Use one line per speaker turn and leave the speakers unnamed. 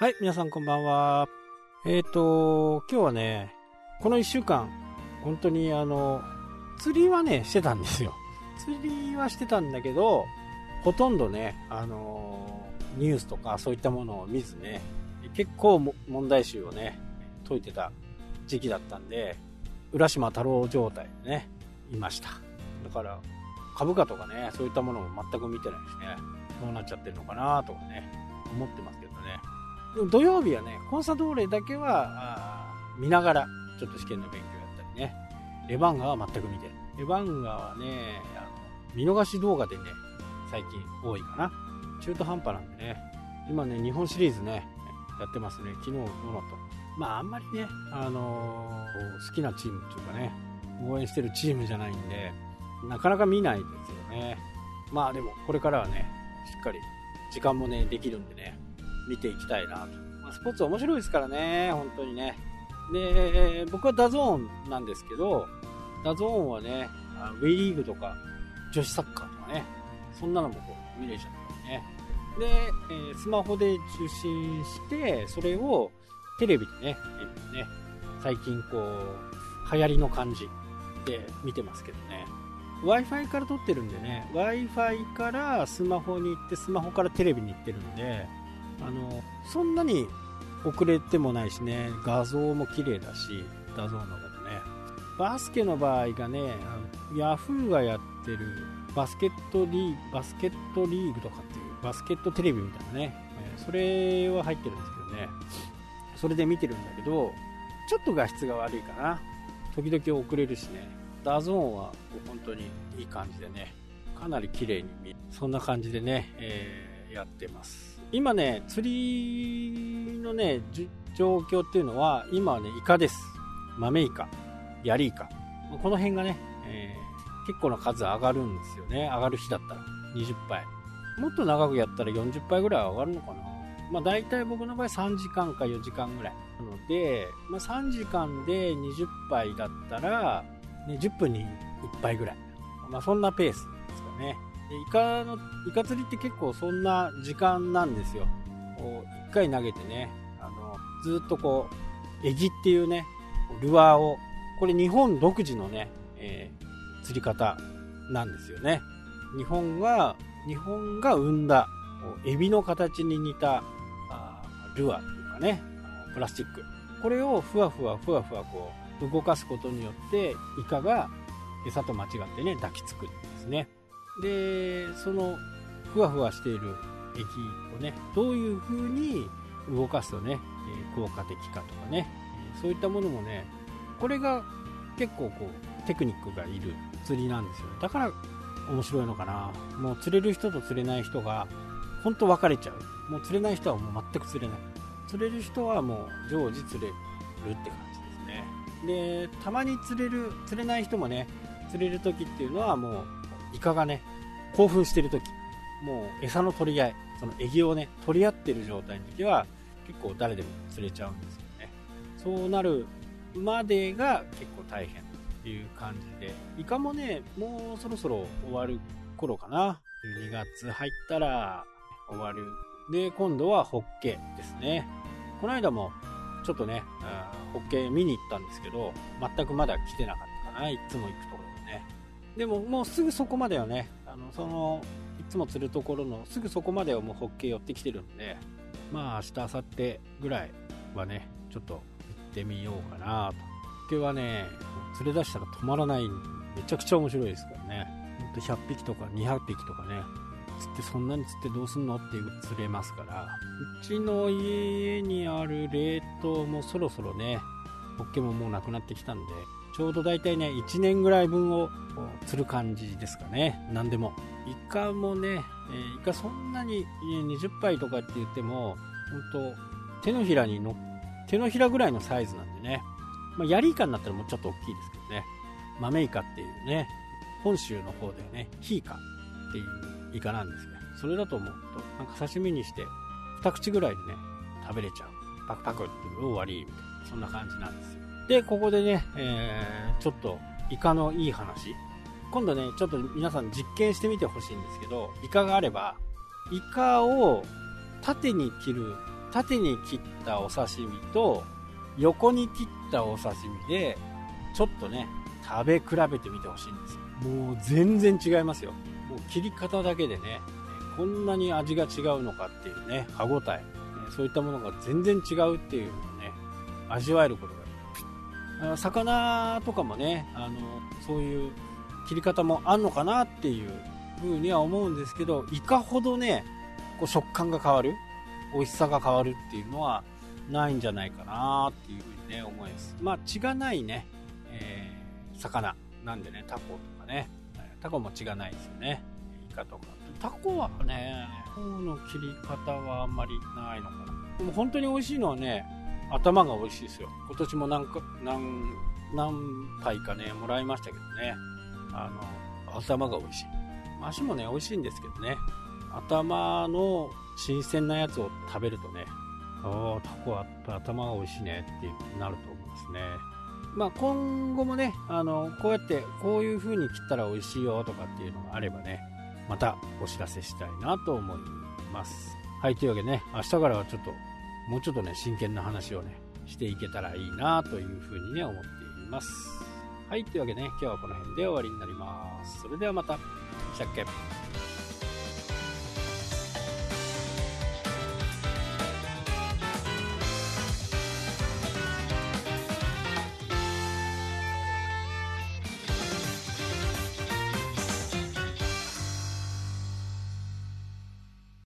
はい、皆さんこんばんは。えっ、ー、と、今日はね、この1週間、本当にあの、釣りはね、してたんですよ。釣りはしてたんだけど、ほとんどね、あのニュースとかそういったものを見ずね、結構問題集をね、解いてた時期だったんで、浦島太郎状態でね、いました。だから、株価とかね、そういったものも全く見てないしね、どうなっちゃってるのかなとかね、思ってますけどね。土曜日はね、コンサドーレだけは見ながら、ちょっと試験の勉強やったりね。レバンガは全く見てない。レバンガはね、あの見逃し動画でね、最近多いかな。中途半端なんでね。今ね、日本シリーズね、やってますね。昨日どうなったまああんまりね、あのー、好きなチームっていうかね、応援してるチームじゃないんで、なかなか見ないですよね。まあでも、これからはね、しっかり時間もね、できるんでね、見ていきたいなと。まあ、スポーツ面白いですからね、本当にね。で、僕は DAZN なんですけど、 DAZN はね、 WEリーグとか、女子サッカーとかね、そんなのもこう見れちゃったりね。で、え、スマホで受信して、それをテレビでね、ね最近こう、流行りの感じで見てますけどね。Wi-Fi から撮ってるんでね、Wi-Fi からスマホに行って、スマホからテレビに行ってるんで、あの、そんなに遅れてもないしね、画像も綺麗だし、画像の中でね。バスケの場合がね、あの Yahoo がやってるバスケットリーグ、バスケットリーグとかっていう、バスケットテレビみたいなね、それは入ってるんですけどね、それで見てるんだけど、ちょっと画質が悪いかな。時々遅れるしね、 DAZN は本当にいい感じでね、かなり綺麗に見える。そんな感じでね、えー、やってます。今ね、釣りのね、状況っていうのは、今はね、イカです。豆イカ、ヤリイカ。この辺がね、えー、結構な数上がるんですよね。上がる日だったら。20杯。もっと長くやったら40杯ぐらい上がるのかな。まあ大体僕の場合3時間か4時間ぐらい。なので、まあ3時間で20杯だったら、ね、10分に1杯ぐらい。まあそんなペースですかね。イカの、イカ釣りって結構そんな時間なんですよ。こう、一回投げてね、あの、ずっとこう、エギっていうね、ルアーを、これ日本独自のね、えー、釣り方なんですよね。日本が、日本が生んだ、エビの形に似たあルアーというかね、プラスチック。これをふわふわふわふわこう、動かすことによって、イカが餌と間違ってね、抱きつくんですね。でそのふわふわしている液をねどういう風に動かすとね効果的かとかねそういったものもねこれが結構こうテクニックがいる釣りなんですよだから面白いのかな。もう釣れる人と釣れない人が本当分かれちゃう。もう釣れない人はもう全く釣れない。釣れる人はもう常時釣れるって感じですね。でたまに釣れる釣れない人もね釣れる時っていうのはもうイカがね、興奮してる時、もう餌の取り合い、そのエギをね、取り合ってる状態の時は、結構誰でも釣れちゃうんですよね。そうなるまでが結構大変という感じで、イカもね、もうそろそろ終わる頃かな。12月入ったら終わる。で、今度はホッケですね。この間もちょっとね、ホッケ見に行ったんですけど、全くまだ来てなかったかな。いつも行くところででももうすぐそこまではね、あのそのいつも釣るところのすぐそこまではもうホッケー寄ってきてるんで、まあ明日、明後日ぐらいはね、ちょっと行ってみようかなと。ホッケーはね、釣れ出したら止まらない、めちゃくちゃ面白いですからね。ほんと100匹とか200匹とかね、釣ってそんなに釣ってどうすんのっていう釣れますから、うちの家にある冷凍もそろそろね、ホッケももうなくなってきたんで、ちょうど大体ね、1年ぐらい分を釣る感じですかね。何でも。イカもね、え、イカそんなに20杯とかって言っても、本当手のひらにの、手のひらぐらいのサイズなんでね。まあ、ヤリイカになったらもうちょっと大きいですけどね。豆イカっていうね、本州の方ではね、ヒイカっていうイカなんですね。それだと思うと、なんか刺身にして、2口ぐらいでね、食べれちゃう。パクパクって終わり、みたいな、そんな感じなんですよ。で、ここでね、えー、ちょっとイカのいい話。今度ね、ちょっと皆さん実験してみてほしいんですけど、イカがあれば、イカを縦に切る縦に切ったお刺身と横に切ったお刺身でちょっとね食べ比べてみてほしいんですよもう全然違いますよもう切り方だけでねこんなに味が違うのかっていうね歯ごたえそういったものが全然違うっていうのをね味わえることが魚とかもねあのそういう切り方もあんのかなっていう風には思うんですけどいかほどねこう食感が変わる美味しさが変わるっていうのはないんじゃないかなっていう風にね思います。まあ血がないね、えー、魚なんでねタコとかね。タコも血がないですよね。イカとか。タコはねタコの切り方はあんまりないのかな。でも本当に美味しいのはね頭が美味しいですよ。今年も何か何何体かねもらいましたけどね。あの頭が美味しい。足もね美味しいんですけどね。頭の新鮮なやつを食べるとね。ああタコは頭が美味しいねってなると思いますね。まあ今後もねあのこうやってこういう風に切ったら美味しいよとかっていうのがあればねまたお知らせしたいなと思います。はいというわけでね明日からはちょっともうちょっとね真剣な話をねしていけたらいいなというふうにね思っています。はいというわけでね今日はこの辺で終わりになります。それではまた。したっけ